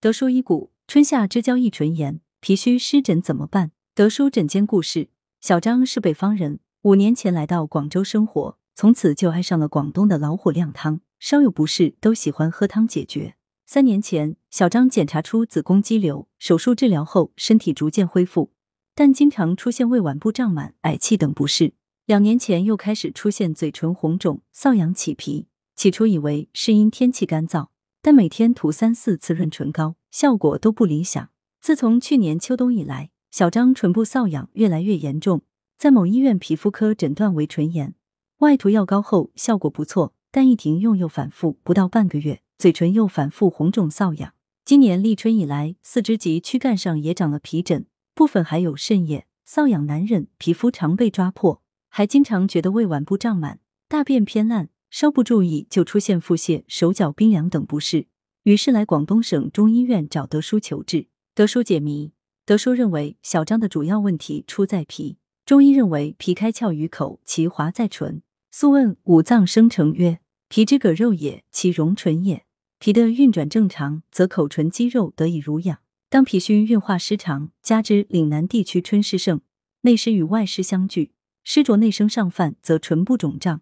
德叔医骨，春夏之交易唇炎，脾虚湿疹怎么办？德叔诊间故事：小张是北方人，五年前来到广州生活，从此就爱上了广东的老火靓汤，稍有不适都喜欢喝汤解决。三年前，小张检查出子宫肌瘤，手术治疗后身体逐渐恢复，但经常出现胃脘部胀满、嗳气等不适。两年前又开始出现嘴唇红肿、瘙痒起皮，起初以为是因天气干燥，但每天涂三四次润唇膏，效果都不理想。自从去年秋冬以来，小张唇部瘙痒越来越严重，在某医院皮肤科诊断为唇炎，外涂药膏后效果不错，但一停用又反复，不到半个月，嘴唇又反复红肿瘙痒。今年立春以来，四肢及躯干上也长了皮疹，部分还有渗液，瘙痒难忍，皮肤常被抓破。还经常觉得胃脘部胀满，大便偏烂，稍不注意就出现腹泻、手脚冰凉等不适。于是来广东省中医院找德叔求治。德叔解谜：德叔认为小张的主要问题出在脾，中医认为脾开窍于口，其华在唇。素问五脏生成曰：脾之膈肉也，其容唇也。脾的运转正常，则口唇肌肉得以濡养。当脾虚运化失常，加之岭南地区春湿盛，内湿与外湿相聚。湿浊内生上犯，则唇部肿胀；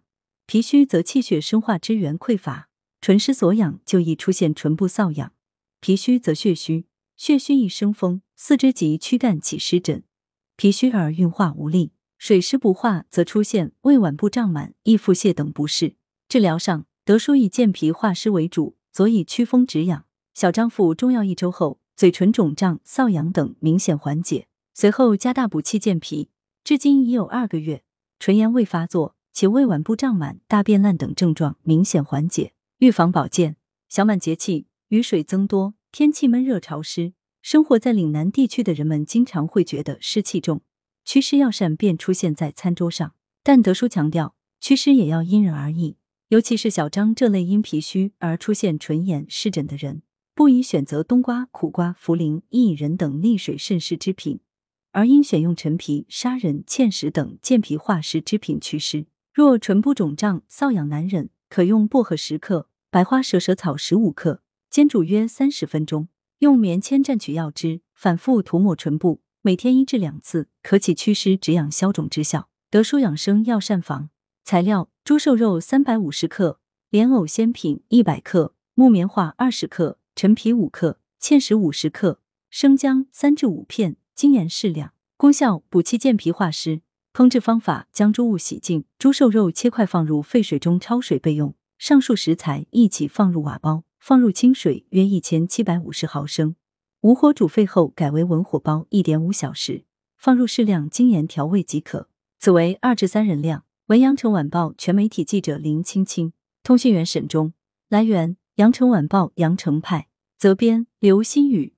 脾虚则气血生化之源匮乏，唇湿所养，就易出现唇部瘙痒。脾虚则血虚，血虚易生风，四肢及躯干起湿疹。脾虚而运化无力，水湿不化，则出现胃脘部胀满、易腹泻等不适。治疗上，德叔以健脾化湿为主，佐以祛风止痒。小张服中药一周后，嘴唇肿胀、瘙痒等明显缓解，随后加大补气健脾。至今已有二个月，唇炎未发作，且胃脘部胀满、大便烂等症状明显缓解。预防保健：小满节气，雨水增多，天气闷热潮湿，生活在岭南地区的人们经常会觉得湿气重，祛湿药膳便出现在餐桌上。但德叔强调，祛湿也要因人而异，尤其是小张这类因脾虚而出现唇炎湿疹的人，不宜选择冬瓜、苦瓜、茯苓、薏仁等利水渗湿之品。而应选用陈皮、砂仁、芡实等健脾化湿之品祛湿。若唇部肿胀、瘙痒难忍，可用薄荷十克、白花蛇舌草十五克，煎煮约三十分钟，用棉签蘸取药汁，反复涂抹唇部，每天一至两次，可起祛湿止痒消肿之效。德舒养生药膳房材料：猪瘦肉三百五十克，莲藕鲜品一百克，木棉花二十克，陈皮五克，芡实五十克，生姜三至五片。精盐适量，功效补气健脾化湿。烹制方法：将猪物洗净，猪瘦肉切块放入沸水中焯水备用。上述食材一起放入瓦煲，放入清水约一千七百五十毫升，武火煮沸后改为文火煲一点五小时，放入适量精盐调味即可。此为二至三人量。文阳城晚报全媒体记者林青青，通讯员沈忠。来源：阳城晚报阳城派，责编刘新宇。